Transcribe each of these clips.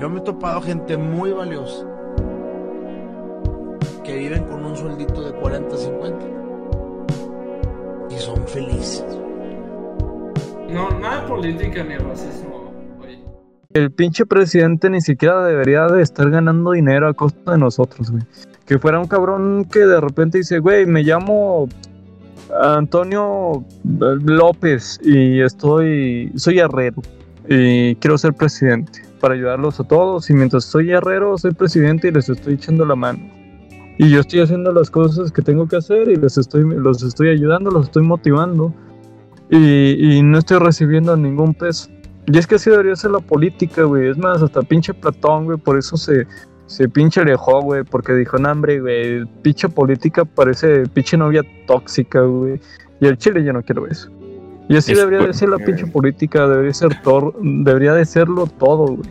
Yo me he topado gente muy valiosa que viven con un sueldito de 40, 50 y son felices. No, nada de política ni racismo. El pinche presidente ni siquiera debería de estar ganando dinero a costa de nosotros, güey. Que fuera un cabrón que de repente dice, güey, me llamo Antonio López y estoy, soy herrero y quiero ser presidente para ayudarlos a todos y mientras soy herrero soy presidente y les estoy echando la mano. Y yo estoy haciendo las cosas que tengo que hacer y les estoy, los estoy ayudando, los estoy motivando y, y no estoy recibiendo ningún peso. Y es que así debería ser la política, güey. Es más, hasta pinche Platón, güey, por eso se, se pinche alejó, güey, porque dijo, no, hombre, güey, pinche política parece pinche novia tóxica, güey. Y el Chile yo no quiero eso. Y así Es debería de ser la pinche política, debería ser tor- debería de serlo todo, güey.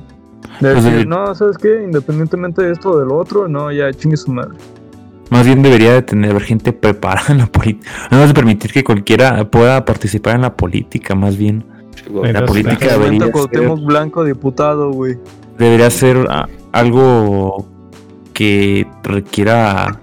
De Pues, decir, no, ¿sabes qué? Independientemente de esto o del otro, no, ya chingue su madre. Más bien debería de tener gente preparada en la política. No es permitir que cualquiera pueda participar en la política, más bien. güey. La Entonces, política momento debería ser, Blanco, diputado, güey. debería ser algo que requiera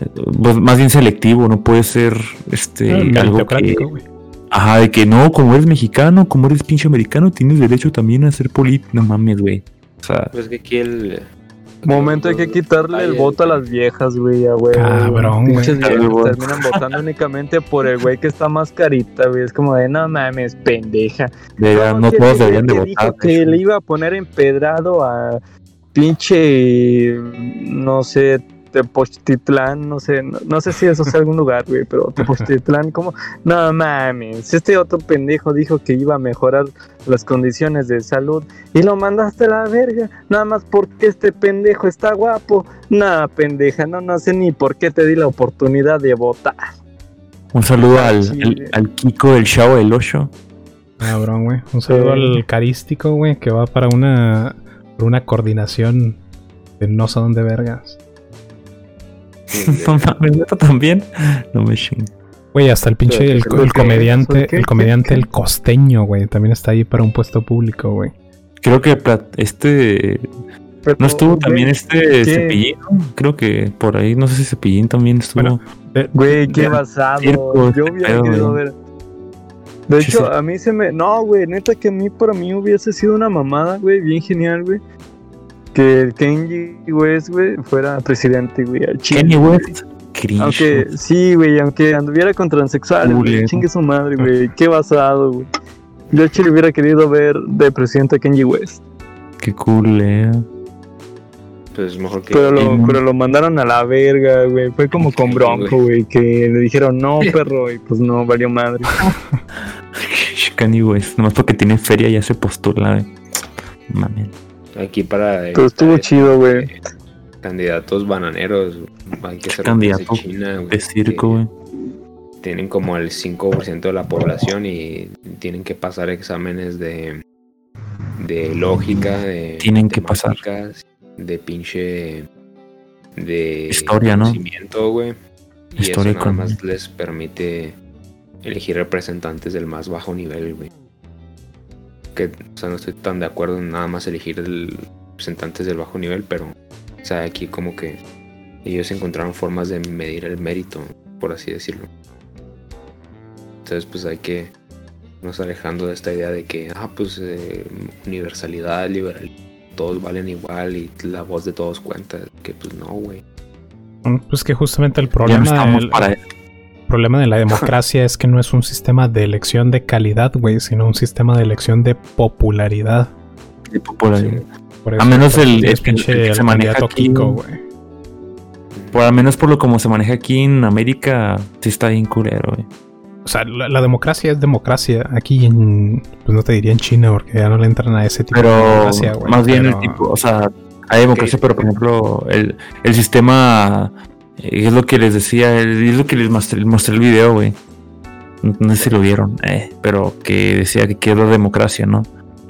eh, pues, más bien selectivo, no puede ser este Ah, algo que güey. Ajá, de que no, como eres mexicano, como eres pinche americano, tienes derecho también a ser político, no mames, güey. O sea, Pues que aquí el. Momento hay que quitarle el voto a las viejas, güey, a güey. Cabrón, güey. Terminan votando únicamente por el güey que está más carita, güey. Es como de, no mames, pendeja. ¿Cómo no que todos el deberían de votar. Que le iba a poner empedrado a pinche, no sé, Tepoztitlán, no sé, no, no sé si eso es algún lugar, güey, pero Tepoztitlán, como, no mames, este otro pendejo dijo que iba a mejorar las condiciones de salud y lo mandaste a la verga, nada más porque este pendejo está guapo, nada pendeja, no, no sé ni por qué te di la oportunidad de votar. Un saludo al, al, al Kiko del Chavo del Ocho. Cabrón, güey. Un saludo Sí. al carístico, güey, que va para una, para una coordinación de no sé dónde vergas. no mames, ¿neta también. No me ching. Güey, hasta el pinche, el, comediante, el comediante. El Costeño, güey, también está ahí para un puesto público, güey. Creo que este no estuvo también este ¿qué? Cepillín. Creo que por ahí, no sé si Cepillín también estuvo. Bueno, Güey, qué basado. circo, Yo este hubiera querido ver. De Sí, hecho, sí. a mí se me. No, güey, neta que a mí, para mí hubiese sido una mamada, güey, bien genial, güey. Que el Kenji West, güey, fuera presidente, güey. Kenny West. Cringe. Aunque, sí, güey, aunque anduviera con transexuales, güey, chingue su madre, güey, qué basado, güey. Yo chile hubiera querido ver de presidente a Kenji West. Qué cool, eh. Pues mejor que. Pero lo, Sí, pero lo mandaron a la verga, güey. Fue como con Bronco, güey, que le dijeron, no, perro, y pues no, valió madre. Kanye West. Nomás porque tiene feria ya se postula. Mames. Aquí para. Pero estuvo chido, güey. eh, Candidatos bananeros. Hay que ser Candidato de China, güey, De circo, güey. Tienen como el 5% de la población y tienen que pasar exámenes de. De lógica, de. Tienen que pasar. De pinche. De. Historia, ¿no? conocimiento, güey. Y Historia eso nada con- más les permite elegir representantes del más bajo nivel, güey. Que, o sea, no estoy tan de acuerdo en nada más elegir el- representantes del bajo nivel, pero, o sea, aquí como que ellos encontraron formas de medir el mérito, por así decirlo. Entonces, pues hay que nos alejando de esta idea de que, ah, pues, eh, universalidad, liberal, todos valen igual y la voz de todos cuenta. Que, pues, no, güey. Pues que justamente el Ya problema, no estamos para eso. Problema de la democracia es que no es un sistema de elección de calidad, güey, sino un sistema de elección de popularidad. de popularidad. Por A menos el- pinche el que se maneja candidato aquí. Kiko, güey. Por al menos por lo como se maneja aquí en América, sí está bien culero, güey. O sea, la, la democracia es democracia. Aquí en. Pues no te diría en China, porque ya no le entran a ese tipo de democracia, güey. más bien pero- el tipo, o sea, hay democracia, pero por ejemplo, el, el sistema es lo que les decía, el- es lo que les mostré, el video, güey. No, sé si lo vieron, eh, pero que decía que quiero la democracia, ¿no?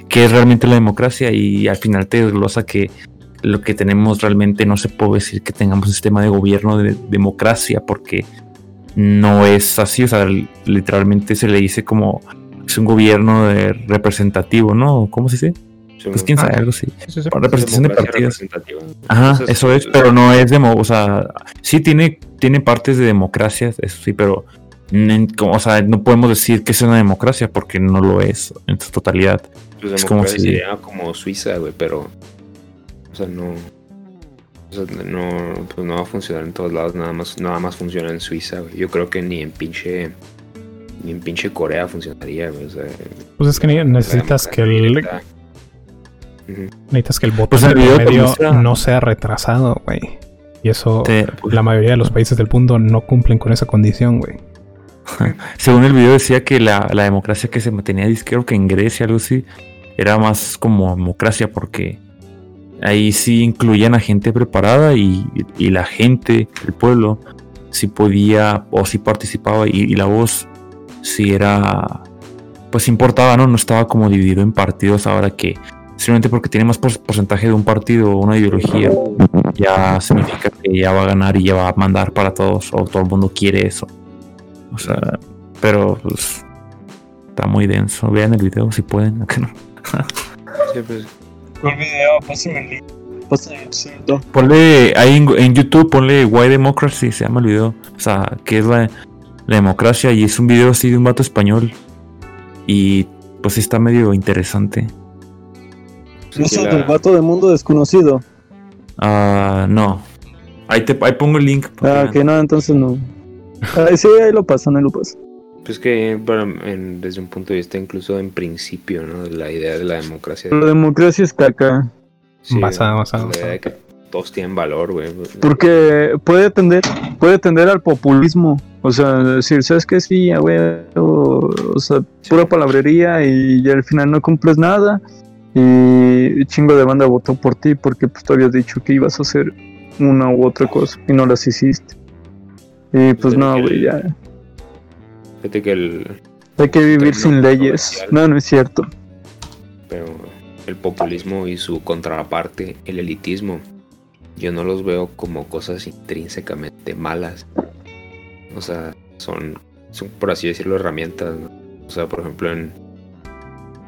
Que es realmente la democracia y al final te desglosa que lo que tenemos realmente no se puede decir que tengamos un sistema de gobierno de democracia porque no es así, o sea, literalmente se le dice como es un gobierno representativo, ¿no? ¿Cómo se dice? Sí, Pues quién sabe, Ah. algo. Sí. Representación de partidos. representativa. Ajá, Entonces, eso es, pero no es demo, o sea, sí tiene, tiene partes de democracia, eso sí, pero o sea, no podemos decir que es una democracia porque no lo es en su totalidad. Pues Es como si- sería como Suiza, güey, pero. O sea, no. O sea, no, pues no va a funcionar en todos lados, nada más, nada más funciona en Suiza, güey. Yo creo que ni en pinche. Ni en pinche Corea funcionaría, güey. O sea, Pues es que necesitas que el, necesitas que el voto Pues el de muestra- no sea retrasado, güey. Y eso, Te- la mayoría de los países del mundo no cumplen con esa condición, güey. según el video decía que la, la democracia que se mantenía, dice, creo que en Grecia, algo así, era más como democracia porque ahí sí incluían a gente preparada y, y la gente, el pueblo, sí podía o sí participaba y, y la voz sí era, pues importaba, ¿no? No estaba como dividido en partidos ahora que simplemente porque tiene más por- porcentaje de un partido o una ideología, ya significa que ya va a ganar y ya va a mandar para todos o todo el mundo quiere eso. O sea, pero pues está muy denso. Vean el video si pueden. acá no. Sí, pues. ¿Cuál video? Pásame el link. El. Ponle ahí en, en YouTube, ponle Why Democracy, se llama el video. O sea, que es la, la democracia y es un video así de un vato español. Y pues está medio interesante. No sé, la- del vato de mundo desconocido. Ah, no. Ahí, te, ahí pongo el link. Ah, que que no, entonces no. Ah, sí, ahí lo pasan, ahí lo pasan. Pues que para- en- desde un punto de vista incluso en principio, ¿no? La idea de la democracia. La democracia es caca. Sí, Basada, basada, La idea de que todos tienen valor, güey. Porque puede tender, puede tender al populismo. O sea, decir, ¿sabes qué? Sí, ya, güey. O, o sea, pura palabrería y, ya al final no cumples nada. Y chingo de banda votó por ti porque pues tú habías dicho que ibas a hacer una u otra cosa y no las hiciste. Y pues no, güey, ya. Fíjate que el, Hay que vivir sin leyes. No, no es cierto. pero el populismo y su contraparte, el elitismo, yo no los veo como cosas intrínsecamente malas. O sea, son, son por así decirlo, herramientas. ¿no? O sea, por ejemplo, en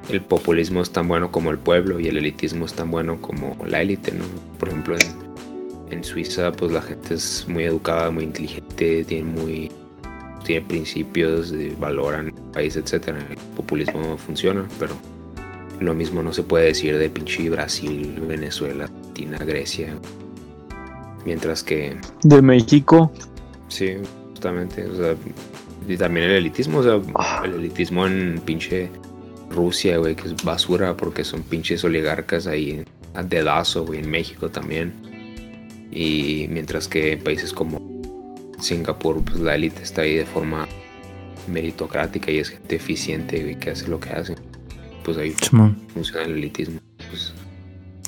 el populismo es tan bueno como el pueblo y el elitismo es tan bueno como la élite, ¿no? Por ejemplo, en, en Suiza, pues la gente es muy educada, muy inteligente, tiene muy tiene principios, valoran el país, etcétera. El populismo funciona, pero lo mismo no se puede decir de pinche Brasil, Venezuela, Argentina, Grecia. Mientras que, De México. sí, justamente, o sea, y también el elitismo, o sea, el elitismo en pinche Rusia, güey, que es basura porque son pinches oligarcas ahí a dedazo, güey, en México también. Y mientras que en países como Singapur, pues la élite está ahí de forma meritocrática y es gente eficiente, güey, que hace lo que hace. Pues ahí Simón. funciona el elitismo. Pues,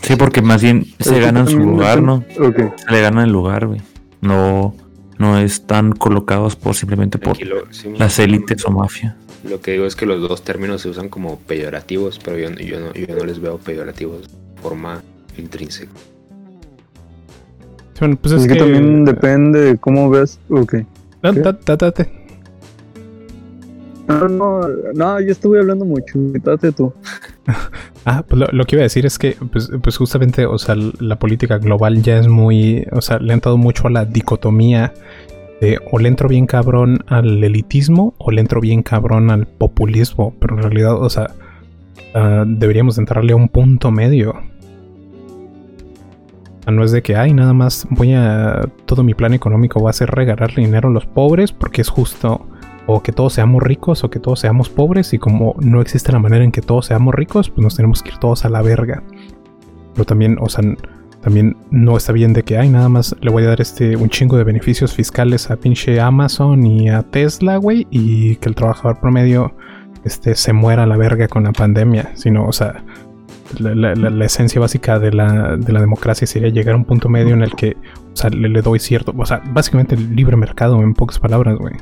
Sí, porque más bien se ganan su lugar, ¿no? depende- Ok. Se le ganan el lugar, güey. No, no están colocados por simplemente por aquí lo- sí, las élites o mafia. Lo que digo es que los dos términos se usan como peyorativos, pero yo, yo, no, yo no les veo peyorativos de forma intrínseca. Bueno, pues Es, es, que, también depende de cómo ves. Ok. Da- da- date. No, no, no, yo estuve hablando mucho. Date tú. Ah, pues lo, lo que iba a decir es que, pues, pues justamente, o sea, la política global ya es muy, o sea, le han dado mucho a la dicotomía de o le entro bien cabrón al elitismo o le entro bien cabrón al populismo, pero en realidad, o sea, ah, deberíamos entrarle a un punto medio. No es de que, ay, nada más voy a, todo mi plan económico va a ser regalarle dinero a los pobres porque es justo o que todos seamos ricos o que todos seamos pobres y como no existe la manera en que todos seamos ricos, pues nos tenemos que ir todos a la verga. Pero también, o sea, también no está bien de que, ay, nada más le voy a dar este un chingo de beneficios fiscales a pinche Amazon y a Tesla, güey, y que el trabajador promedio este se muera a la verga con la pandemia, sino, o sea, la, la- la- la esencia básica de la, de la democracia sería llegar a un punto medio en el que, o sea, le, le doy cierto, o sea, básicamente el libre mercado en pocas palabras, güey.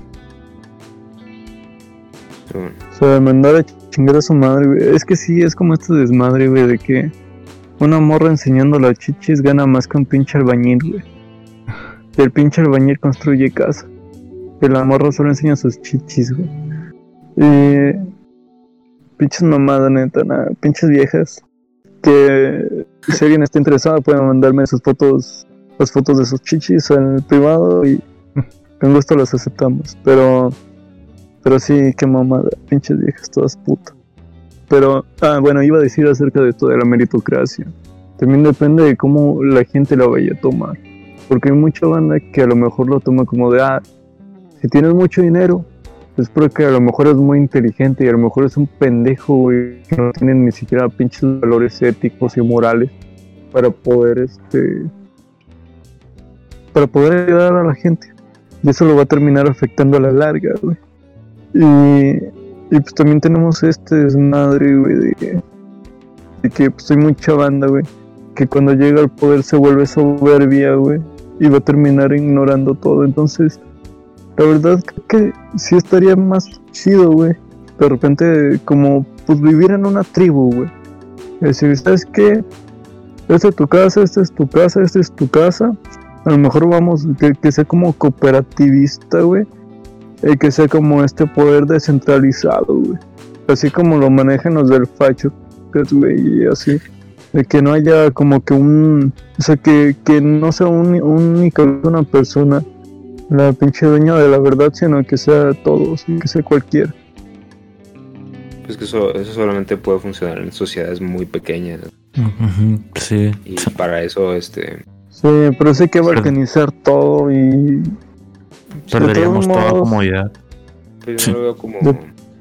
Sea, mandar a chingar a su madre, güey. Es que sí, es como este desmadre, güey, de que una morra enseñando las chichis gana más que un pinche albañil, güey. El pinche albañil construye casa. La morra solo enseña sus chichis, güey. Y. Pinches mamadas, neta, nada. Pinches viejas. que si alguien está interesado puede mandarme sus fotos, las fotos de sus chichis en el privado y con gusto las aceptamos. Pero, pero sí, qué mamada, pinches viejas todas putas. Pero, ah, bueno, iba a decir acerca de esto de la meritocracia. También depende de cómo la gente la vaya a tomar. Porque hay mucha banda que a lo mejor lo toma como de, ah, si tienes mucho dinero, es porque a lo mejor es muy inteligente y a lo mejor es un pendejo, güey, que no tiene ni siquiera pinches valores éticos y morales para poder, este, para poder ayudar a la gente. Y eso lo va a terminar afectando a la larga, güey. Y y pues también tenemos este desmadre, güey, de, de que pues hay mucha banda, güey, que cuando llega al poder se vuelve soberbia, güey, y va a terminar ignorando todo. Entonces, la verdad que sí estaría más chido, güey. De repente, como, pues vivir en una tribu, güey. Es decir, ¿sabes qué? Esta es tu casa, esta es tu casa, esta es tu casa. A lo mejor vamos, que, que sea como cooperativista, güey y que sea como este poder descentralizado, güey. Así como lo manejan los del facho, güey, y así. De que no haya como que un. O sea, que, que no sea un, única una persona la pinche dueña de la verdad, sino que sea todos, que sea cualquiera. Es que eso, eso solamente puede funcionar en sociedades muy pequeñas. Sí. Y para eso, este. Sí, pero sí hay que balcanizar todo y Perderíamos toda comodidad. Pero yo lo veo como.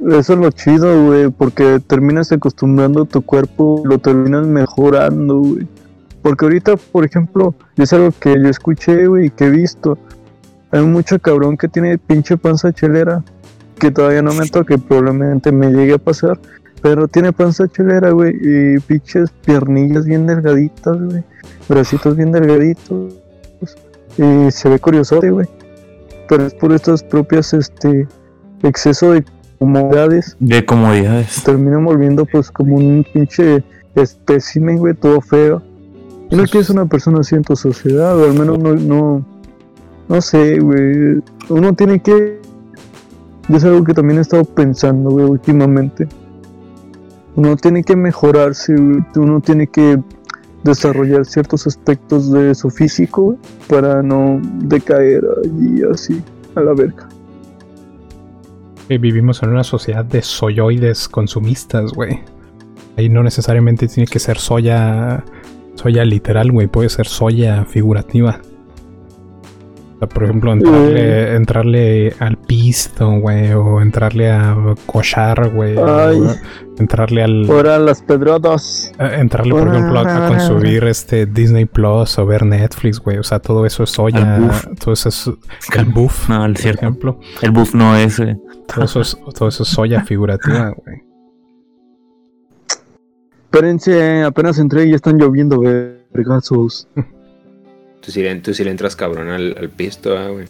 Eso es lo chido, güey, porque terminas acostumbrando tu cuerpo, lo terminas mejorando, güey. Porque ahorita, por ejemplo, es algo que yo escuché, güey, y que he visto. Hay mucho cabrón que tiene pinche panza chelera, que todavía no me toca, que probablemente me llegue a pasar. Pero tiene panza chelera, güey, y pinches piernillas bien delgaditas, güey. Bracitos bien delgaditos. Y se ve curioso, güey pero es por estas propias este exceso de comodidades. De comodidades. Terminan volviendo pues como un pinche espécimen, güey, todo feo. Y no quieres una persona así en tu sociedad, o al menos no, no, no sé, güey. Uno tiene que... Es algo que también he estado pensando, güey, últimamente. Uno tiene que mejorarse, güey. Uno tiene que desarrollar ciertos aspectos de su físico para no decaer allí así a la verga. Vivimos en una sociedad de soyoides consumistas, güey. Ahí no necesariamente tiene que ser soya, soya literal, güey. Puede ser soya figurativa por ejemplo, entrarle, entrarle al pisto, güey, o entrarle a cochar, güey. Entrarle al. Ahora las pedrotas. Eh, entrarle, por ejemplo, a, consumir este Disney Plus o ver Netflix, güey. O sea, todo eso es soya. Todo eso es. El buff. No, el por ejemplo. El buff no es. Todo, eso es todo eso es soya figurativa, güey. Espérense, apenas entré y ya están lloviendo vergazos. Tú sí, le, entras cabrón al, pisto, ah, güey.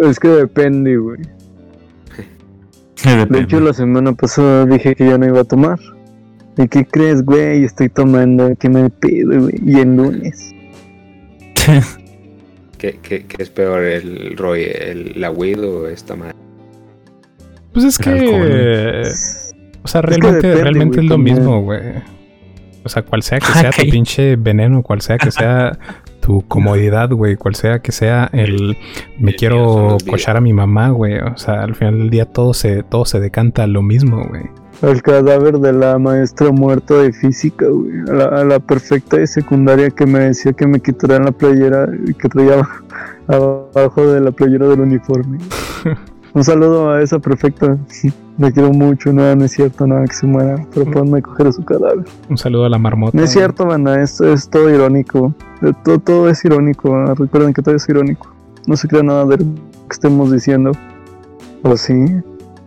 Es que depende, güey. de hecho, la semana pasada dije que ya no iba a tomar. ¿Y qué crees, güey? Estoy tomando, ¿qué me pido, güey? Y en lunes. ¿Qué, qué, qué es peor, el Roy, el, la weed o esta madre? Pues es que. o sea, realmente, realmente es lo mismo, güey. O sea, cual sea que sea tu pinche veneno, cual sea que sea tu comodidad, güey, cual sea que sea el me quiero cochar a mi mamá, güey. O sea, al final del día todo se, todo se decanta a lo mismo, güey. El cadáver de la maestra muerta de física, güey. A la, perfecta de secundaria que me decía que me quitaran la playera que traía abajo de la playera del uniforme. Un saludo a esa perfecta. Me quiero mucho, nada, no es cierto, nada que se muera, pero ponme a coger a su cadáver. Un saludo a la marmota. No es cierto, banda, es, es todo irónico. Todo, todo es irónico, recuerden que todo es irónico. No se crea nada de lo que estemos diciendo. ¿O sí?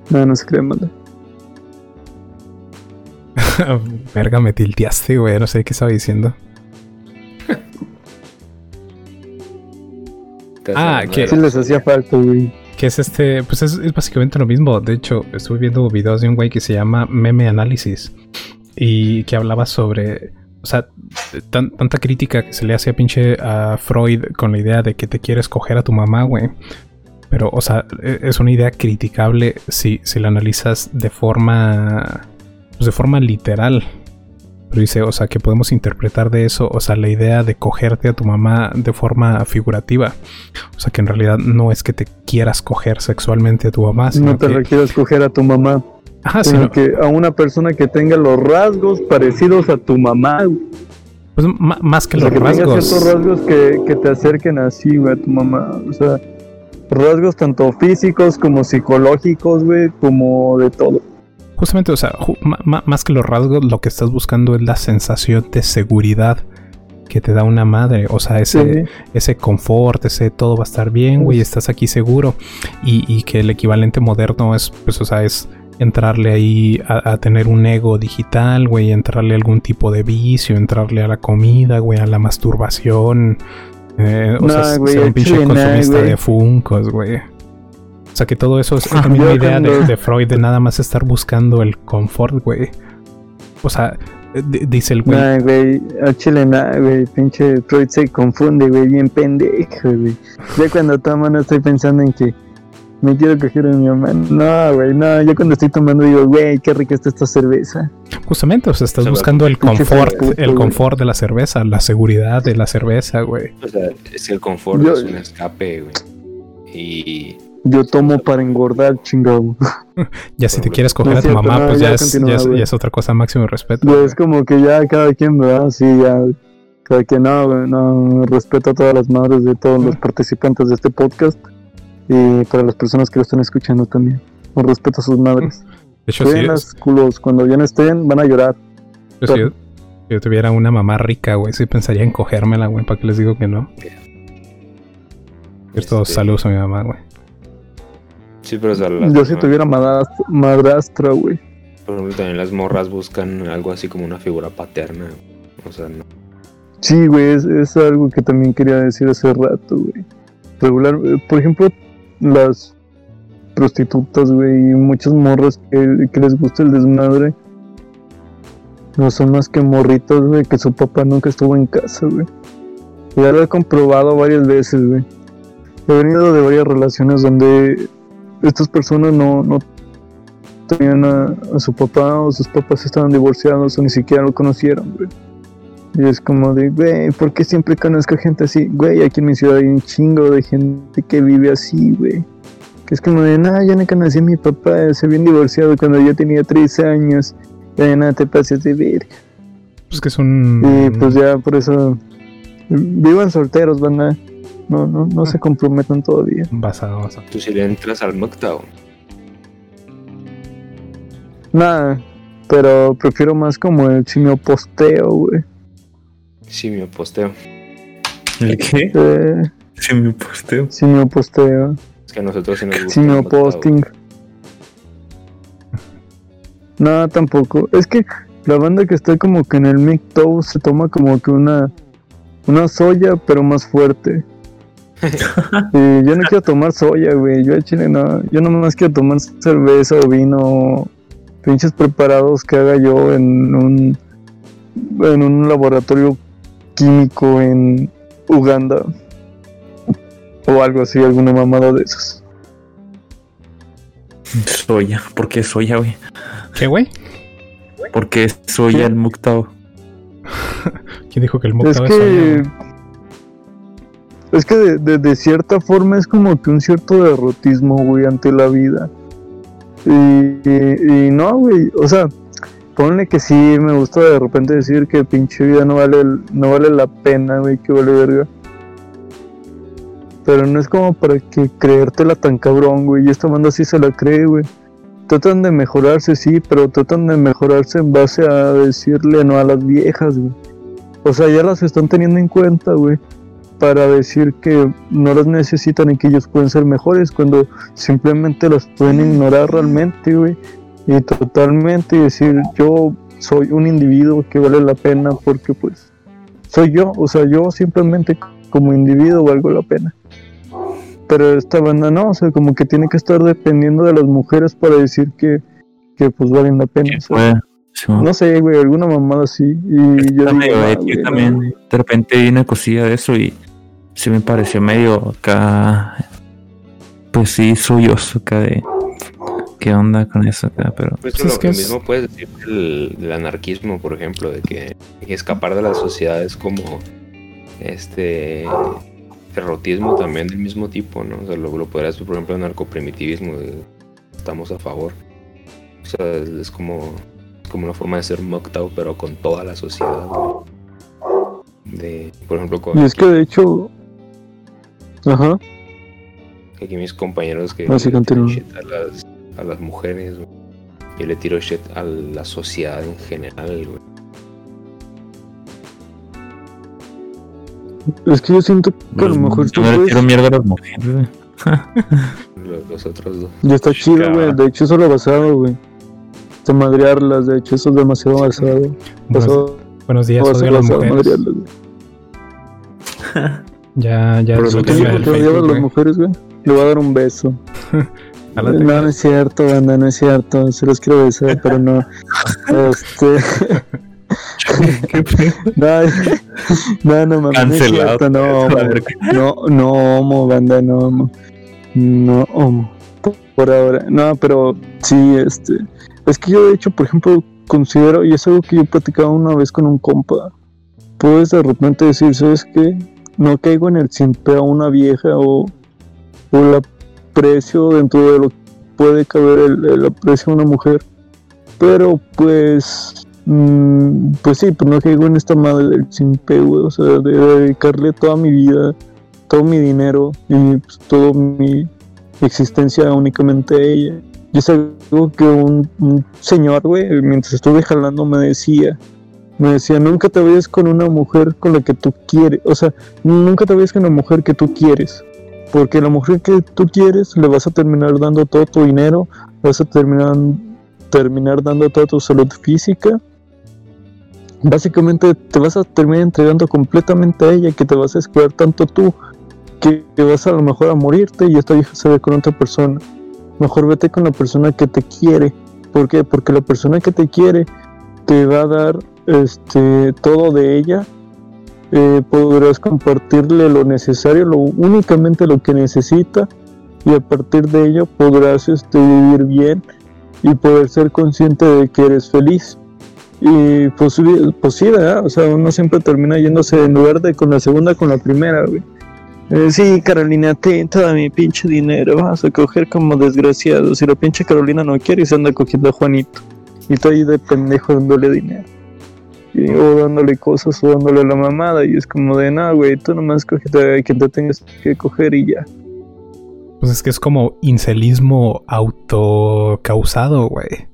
Nada, no se crea, banda. Verga, me tilteaste, güey, no sé qué estaba diciendo. ah, que... Sí les hacía falta, güey que es este, pues es, básicamente lo mismo. De hecho, estuve viendo videos de un güey que se llama Meme Análisis y que hablaba sobre, o sea, tanta crítica que se le hacía pinche a Freud con la idea de que te quieres coger a tu mamá, güey. Pero, o sea, e, es una idea criticable si, si la analizas de forma, pues de forma literal. Pero dice, o sea, que podemos interpretar de eso, o sea, la idea de cogerte a tu mamá de forma figurativa. O sea, que en realidad no es que te quieras coger sexualmente a tu mamá, sino No te que... la quieras coger a tu mamá, Ajá, sino sino que a una persona que tenga los rasgos parecidos a tu mamá. pues, más que O sea, los que rasgos. ciertos rasgos que, que te acerquen así, güey, a tu mamá. O sea, rasgos tanto físicos como psicológicos, güey, como de todo. Justamente, o sea, ju- más que los rasgos, lo que estás buscando es la sensación de seguridad que te da una madre. O sea, ese, Sí. ese confort, ese todo va a estar bien, güey, estás aquí seguro. Y, y que el equivalente moderno es, pues, o sea, es entrarle ahí a, a tener un ego digital, güey, entrarle a algún tipo de vicio, entrarle a la comida, güey, a la masturbación. eh, o sea, Nah, ser un pinche nah, consumista de funcos, güey. O sea, que todo eso es la Yo misma idea de, Freud de nada más estar buscando el confort, güey. O sea, dice el güey. Nah, güey, a Chile nah, güey, pinche Freud se confunde, güey, bien pendejo, güey. Ya cuando tomo no estoy pensando en que me quiero coger a mi mamá. No, güey, no, yo cuando estoy tomando digo, güey, qué rica está esta cerveza. Justamente, o sea, estás O sea, buscando el confort, puto, el güey. confort de la cerveza, la seguridad de la cerveza, güey. O sea, es que el confort Yo- es un escape, güey. Y Yo tomo para engordar, chingado. Ya si te quieres coger no a tu cierto, mamá, no, pues ya ya, es, continúa, ya, es, güey. ya es otra cosa máximo respeto. Es como que ya cada quien, ¿verdad? Sí, ya. Cada quien, no, güey, no, respeto a todas las madres de todos los participantes de este podcast. Y para las personas que lo están escuchando también. Con respeto a sus madres. De hecho, Buenas, culos. Cuando ya no estén, van a llorar. yo, si yo- si yo tuviera una mamá rica, güey, sí pensaría en cogérmela, güey, para que les digo que no. Esto Este- saludos a mi mamá, güey. Sí, pero o sea, las Yo si tuviera madrastra, madrastra, güey. Por ejemplo, también las morras buscan algo así como una figura paterna. O sea, no. Sí, güey, es, es algo que también quería decir hace rato, güey. Regular, eh, por ejemplo, las prostitutas, güey, y muchas morras que, que les gusta el desmadre. No son más que morritas, güey, que su papá nunca estuvo en casa, güey. Ya lo he comprobado varias veces, güey. He venido de varias relaciones donde estas personas no, no tenían a, a su papá o sus papás estaban divorciados o ni siquiera lo conocieron, güey. Y es como de, güey, ¿por qué siempre conozco gente así? Güey, aquí en mi ciudad hay un chingo de gente que vive así, güey. Que es como de, nah, yo no conocí a mi papá, se habían divorciado cuando yo tenía 13 años. Ya nada te pases de ver. Pues que es un. Y pues ya por eso, vivan solteros, banda. No, no, no se comprometan todavía. Basado, basado. Tú si le entras al McTown. Nada, pero prefiero más como el simio posteo, güey. Me posteo. ¿El qué? Eh, me posteo. simio posteo. Es que a nosotros sí nos gusta. Simio posting. No, tampoco. Es que la banda que está como que en el MGTOW se toma como que una una soya, pero más fuerte. y yo no quiero tomar soya, güey. Yo a Chile no. Yo nomás quiero tomar cerveza o vino. Pinches preparados que haga yo en un en un laboratorio químico en Uganda. O algo así, alguna mamada de esas. Soya. ¿Por qué soya, güey? ¿Qué, güey? ¿Por qué soya el Muktao? ¿Quién dijo que el Es moctavo es que. soya? Es que de, cierta forma es como que un cierto derrotismo, güey, ante la vida. Y, no, güey, o sea, ponle que sí, me gusta de repente decir que pinche vida no vale, no vale la pena, güey, que vale verga. Pero no es como para que creértela tan cabrón, güey, y esta banda sí se la cree, güey. Tratan de mejorarse, sí, pero tratan de mejorarse en base a decirle no a las viejas, güey. O sea, ya las están teniendo en cuenta, güey para decir que no las necesitan y que ellos pueden ser mejores cuando simplemente las pueden ignorar realmente, güey. Y totalmente decir, yo soy un individuo que vale la pena porque pues soy yo, o sea, yo simplemente como individuo valgo la pena. Pero esta banda no, o sea, como que tiene que estar dependiendo de las mujeres para decir que, que pues valen la pena. o sea, Fue. sí, no sé, güey, alguna mamada así. Y yo Está digo, medio "Ah, güey, también. güey". De repente vi una cosilla de eso y sí me pareció medio acá. Pues sí, suyos acá de. qué onda con eso acá, pero Pues Pues lo, que es- mismo puedes decir del, del anarquismo, por ejemplo, de que escapar de la sociedad es como este derrotismo también del mismo tipo, ¿no? O sea, lo, lo podrías, por ejemplo, narcoprimitivismo, de- estamos a favor. O sea, es, es como, es como una forma de ser Moctau, pero con toda la sociedad. De, por ejemplo, con Y es que de hecho. Ajá. aquí mis compañeros que Ah, sí, le tiran shit a las, a las mujeres, güey. Yo le tiro shit a la sociedad en general, güey. Es que yo siento que a lo mejor tú yo le tiro mierda a las mujeres, güey. Los, los otros dos. Ya está chido, güey. De hecho, eso es lo basado, güey. De madrearlas, de hecho, eso es demasiado basado. Buenos, Basado, buenos días, basado, las mujeres. Ya, ya Pero es lo que digo a las mujeres, güey. Le voy a dar un beso. No, no es cierto, banda, no es cierto. Se los quiero besar, pero no. Este. No, no, no, mames, Cancelado. cierto, no, no, no, homo, banda, no, homo. No, homo. Por- Por ahora. No, pero sí, este. Es que yo, de hecho, por ejemplo, considero, y es algo que yo platicaba una vez con un compa, puedes de repente decir, ¿sabes qué? No caigo en el simpe a una vieja o, o el aprecio dentro de lo que puede caber el, el aprecio a una mujer. Pero pues, mm, pues sí, pues no caigo en esta madre del simpe, güey. O sea, de, dedicarle toda mi vida, todo mi dinero y pues, toda mi existencia únicamente a ella. Y es algo que un, un señor, güey, mientras estuve jalando me decía, me decía, nunca te vayas con una mujer con la que tú quieres, o sea, nunca te vayas con una mujer que tú quieres, porque la mujer que tú quieres le vas a terminar dando todo tu dinero, vas a terminar, terminar dando toda tu salud física. Básicamente te vas a terminar entregando completamente a ella, que te vas a descuidar tanto tú, que vas a lo mejor a morirte y esta vieja se ve con otra persona. Mejor vete con la persona que te quiere. ¿Por qué? Porque la persona que te quiere te va a dar este todo de ella. Eh, podrás compartirle lo necesario, lo únicamente lo que necesita y a partir de ello podrás este, vivir bien y poder ser consciente de que eres feliz. Y pues, sí- pues ¿verdad? O sea, uno siempre termina yéndose en lugar con la segunda, con la primera, güey. Sí, Carolina, ten todo mi pinche dinero, vas a coger como desgraciado. Si la pinche Carolina no quiere, se anda cogiendo a Juanito. Y tú ahí de pendejo dándole dinero. O dándole cosas o dándole la mamada. Y es como de, no, güey, tú nomás cogete a quien te tengas que coger y ya. Pues es que es como incelismo autocausado, güey.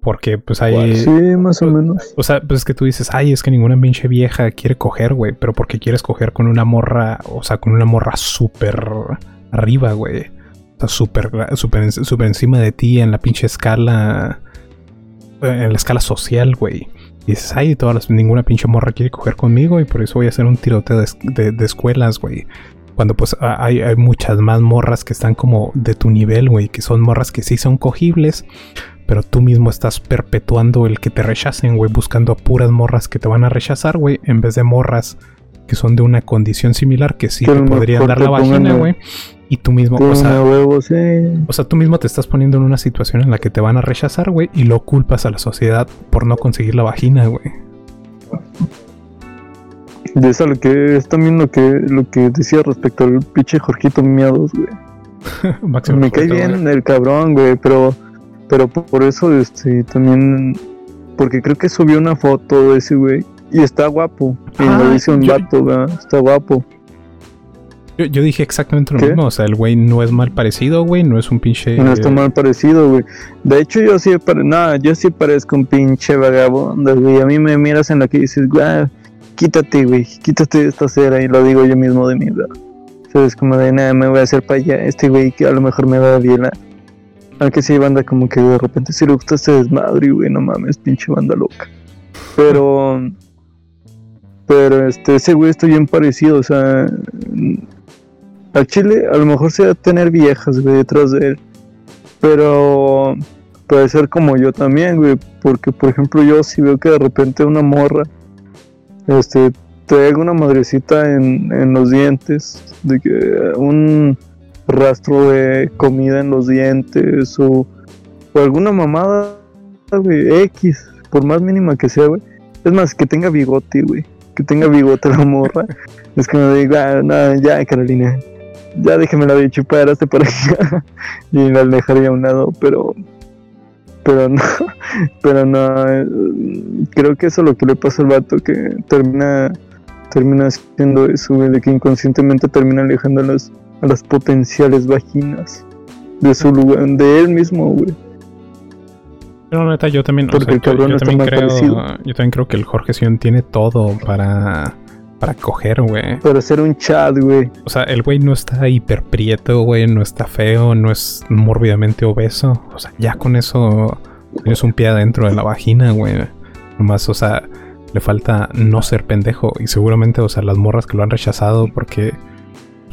Porque pues hay... Sí, más o menos. O sea, pues es que tú dices, ay, es que ninguna pinche vieja quiere coger, güey. Pero porque quieres coger con una morra, o sea, con una morra súper arriba, güey. O sea, súper, encima de ti en la pinche escala, en la escala social, güey. Y dices, ay, todas las, ninguna pinche morra quiere coger conmigo y por eso voy a hacer un tiroteo de, de- escuelas, güey. Cuando pues hay, hay muchas más morras que están como de tu nivel, güey. Que son morras que sí son cogibles, pero tú mismo estás perpetuando el que te rechacen, güey, buscando a puras morras que te van a rechazar, güey, en vez de morras que son de una condición similar que sí Que te podrían dar la vagina, güey. Y tú mismo, o sea, o sea, tú mismo te estás poniendo en una situación en la que te van a rechazar, güey, y lo culpas a la sociedad por no conseguir la vagina, güey. Y eso lo que es también lo que lo que decía respecto al pinche Jorgito Miados, güey. Me cae bien el cabrón, güey, pero pero po- por eso este también porque creo que subió una foto de ese güey y está guapo. Y Ah, lo dice un yo- vato, güey, está guapo. Yo, yo dije exactamente lo ¿Qué? mismo, o sea, el güey no es mal parecido, güey, no es un pinche... No está mal parecido, güey. De hecho, yo sí, pare... no, yo sí parezco un pinche vagabundo, güey. A mí me miras en la que dices, güey, quítate, güey, quítate de esta cera. Y lo digo yo mismo de mi verdad. Sabes, como de nada, me voy a hacer para allá. Este güey que a lo mejor me va a violar. Aunque sí, banda, como que de repente si le gusta este desmadre, güey, no mames, pinche banda loca. Pero. Pero este, ese güey está bien parecido, o sea. Al chile, a lo mejor se va a tener viejas, güey, detrás de él. Pero. Puede ser como yo también, güey. Porque, por ejemplo, yo si veo que de repente una morra. Este. Traigo una madrecita en, en los dientes. De que un rastro de comida en los dientes o, o alguna mamada, güey, X, por más mínima que sea, güey. Es más, que tenga bigote, güey. Que tenga bigote la morra. es que me diga, ah, no, ya, Carolina. Ya déjeme la de chupar hasta por acá. y la dejaría a un lado, pero. Pero no. Pero no. eh, Creo que eso es lo que le pasa al vato que termina. Termina haciendo eso. De que inconscientemente termina alejando a las, a las potenciales vaginas. De su lugar. De él mismo, güey. Pero neta, yo también, o Porque sea, el yo, cabrón yo está también creo, parecido. yo también creo que el Jorge Sion tiene todo para, para coger, güey. Para ser un chat, güey. O sea, el güey no está hiperprieto, güey, no está feo, no es mórbidamente obeso. O sea, ya con eso tienes un pie adentro de la vagina, güey. Nomás, o sea, le falta no ser pendejo. Y seguramente, o sea, las morras que lo han rechazado porque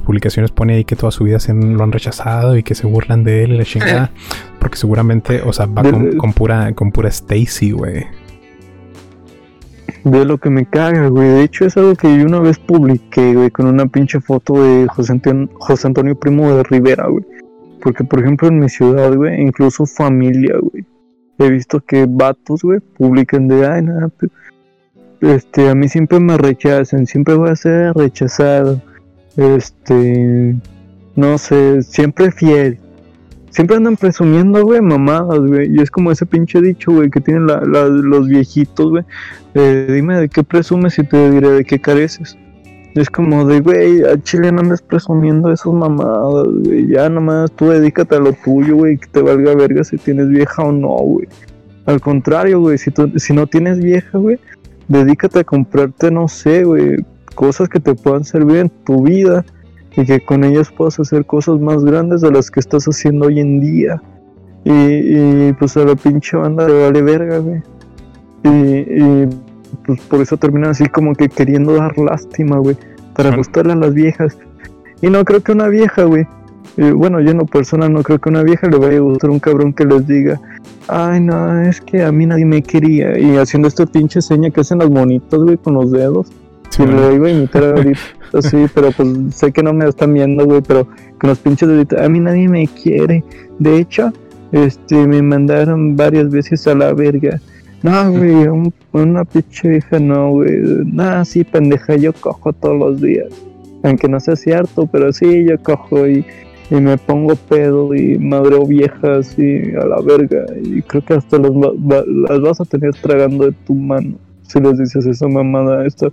publicaciones pone ahí que toda su vida se lo han rechazado y que se burlan de él y la chingada. Porque seguramente, o sea, va con, con pura, con pura Stacy, güey. De lo que me caga, güey. De hecho, es algo que yo una vez publiqué, güey, con una pinche foto de José Antonio, José Antonio Primo de Rivera, güey. Porque, por ejemplo, en mi ciudad, güey, incluso familia, güey. He visto que vatos, güey, publican de, ay, nada, este, a mí siempre me rechazan, siempre voy a ser rechazado. Este, no sé, siempre fiel. Siempre andan presumiendo, güey, mamadas, güey. Y es como ese pinche dicho, güey, que tienen la- los viejitos, güey. Eh, dime de qué presumes y te diré de qué careces. Es como de, güey, a Chile no andes presumiendo esas mamadas, güey. Ya nomás tú dedícate a lo tuyo, güey, que te valga verga si tienes vieja o no, güey. Al contrario, güey, si, si no tienes vieja, güey, dedícate a comprarte, no sé, güey, cosas que te puedan servir en tu vida y que con ellas puedas hacer cosas más grandes de las que estás haciendo hoy en día. Y, y, pues a la pinche banda le vale verga, güey. Y, y, pues por eso terminan así como que queriendo dar lástima, güey, para gustarle a las viejas. Y no creo que una vieja, güey. eh, bueno, yo en lo personal no creo que una vieja le vaya a gustar un cabrón que les diga, ay no, es que a mí nadie me quería. Y haciendo esta pinche seña que hacen las monitas, güey, con los dedos. Sí, Y güey. lo iba a imitar ahorita, sí, pero pues sé que no me están viendo, güey, pero con los pinches deditos, a mí nadie me quiere. De hecho, este, me mandaron varias veces a la verga. No, güey, un- una pinche vieja no, güey. Nah, sí, pendeja, yo cojo todos los días. Aunque no sea cierto, pero sí, yo cojo y, y me pongo pedo y madreo viejas y a la verga. Y creo que hasta las, va- va- las vas a tener tragando de tu mano. Si les dices esa mamada, esto.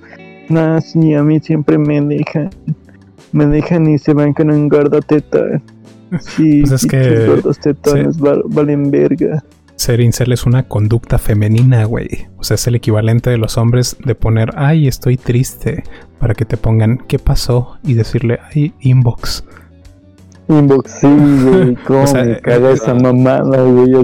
Nah, sí, a mí siempre me dejan. Me dejan y se van con un gordo teta. Sí, Pues es que gordos tetones val- valen verga. Ser incel es una conducta femenina, güey. O sea, es el equivalente de los hombres de poner, ay, estoy triste, para que te pongan, ¿qué pasó? Y decirle, ay, inbox. Inbox, sí, güey. Cómo O sea, me eh, caga esa mamada, güey.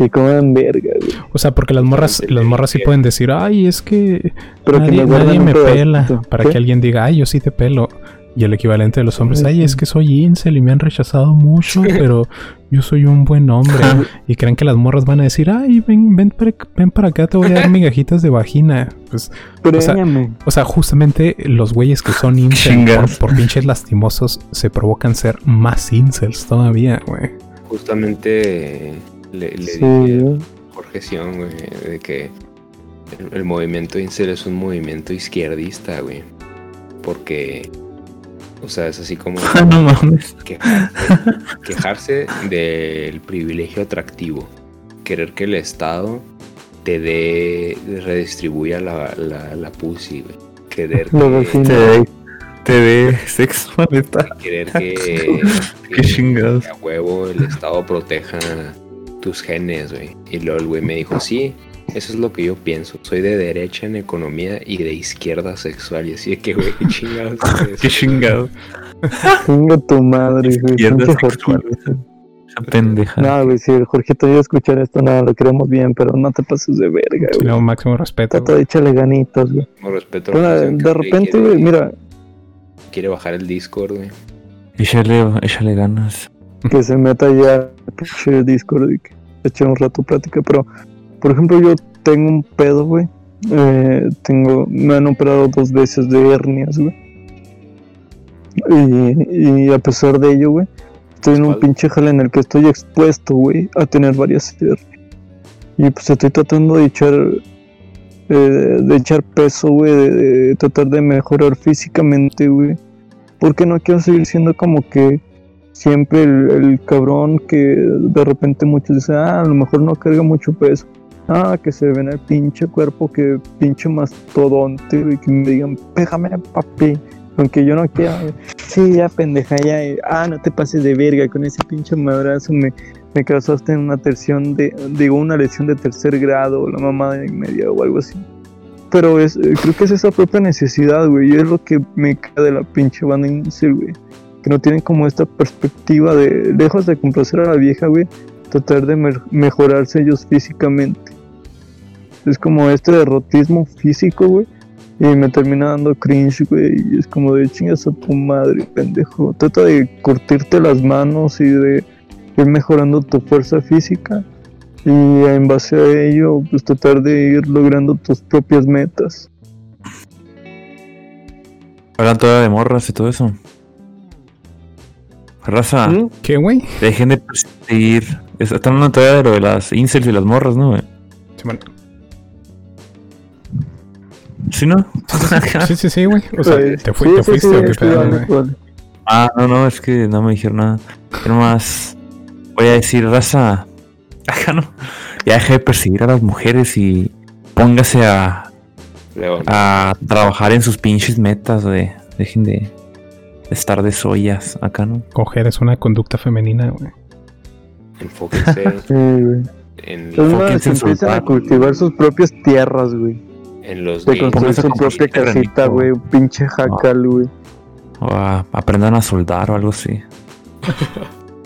Que coman verga, güey. O sea, porque las morras, las morras sí pueden decir, ay, es que Pero nadie, que me nadie pela. Para ¿Qué? que alguien diga, ay, yo sí te pelo. Y el equivalente de los hombres, ay, es que soy incel y me han rechazado mucho, pero yo soy un buen hombre. Y creen que las morras van a decir, ay, ven, ven, para, ven para acá, te voy a dar migajitas de vagina. Pues, o sea, o sea, justamente los güeyes que son incel por, por pinches lastimosos se provocan ser más incels todavía, güey. Justamente le, le Sí, dije a Jorge Sion, güey, de que el, el movimiento incel es un movimiento izquierdista, güey. Porque, o sea, es así como Ah, no mames. quejarse, quejarse del privilegio atractivo. Querer que el Estado te dé, redistribuya la, la, la pussy, güey. Querer que. Te, te de sexo, neta. querer que, Qué chingados. a huevo el Estado proteja tus genes, güey. Y luego el güey me dijo, sí, eso es lo que yo pienso. Soy de derecha en economía y de izquierda sexual. Y así de que, güey, qué chingados. es Qué chingado. Chinga tu madre, güey. Izquierda sexual. Esa pendeja. No, güey, si el Jorgito iba a escuchar esto, nada, lo queremos bien, pero no te pases de verga, güey. no, máximo respeto. Trata de echarle ganitos, güey. Con respeto de repente, güey, mira, Quiere bajar el Discord, güey. Échale, échale ganas. Que se meta ya pinche Discord y que eche un rato plática, pero por ejemplo yo tengo un pedo, güey. Eh, tengo, me han operado dos veces de hernias, güey. Y, y a pesar de ello, güey, estoy en un pinche jale en el que estoy expuesto, güey, a tener varias hernias. Y pues estoy tratando de echar eh, de echar peso, güey, de, de tratar de mejorar físicamente, güey. Porque no quiero seguir siendo como que siempre el, cabrón que de repente muchos dicen, ah, a lo mejor no carga mucho peso. Ah, que se ven el pinche cuerpo, que pinche mastodonte, güey, que me digan, pégame, papi. Aunque yo no quiera, sí, ya pendeja, ya, ah, no te pases de verga, con ese pinche madrazo me, me causaste una terción de, digo, una lesión de tercer grado, la mamá de media o algo así. Pero es, eh, creo que es esa propia necesidad, güey, y es lo que me cae de la pinche banda güey. Que no tienen como esta perspectiva de, lejos de complacer a la vieja, güey, tratar de mejorarse ellos físicamente. Es como este derrotismo físico, güey. Y me termina dando cringe, güey. Y es como de chingas a tu madre, pendejo. Trata de curtirte las manos y de ir mejorando tu fuerza física. Y en base a ello, pues tratar de ir logrando tus propias metas. Hablan todavía de morras y todo eso. Raza, ¿Mm? ¿Qué, güey? dejen de perseguir. es- Están hablando todavía de lo de las incels y las morras, ¿no, güey? Sí, bueno. ¿Sí, no? Sí, sí, sí, güey. O sea, ¿te, fui- sí, te sí, fuiste sí, o qué güey? ah, no, no, es que no me dijeron nada. Pero más voy a decir, raza. Ajá, no. Ya deje de perseguir a las mujeres y póngase a, León. A trabajar en sus pinches metas, güey. Dejen de estar de soyas acá, ¿no? Coger es una conducta femenina, güey. Enfóquense Sí, güey. en, Enfóquense en empiezan a cultivar sus propias tierras, güey. en los De construir su propia casita, güey. Un pinche jacal, güey. O a- aprendan a soldar o algo así.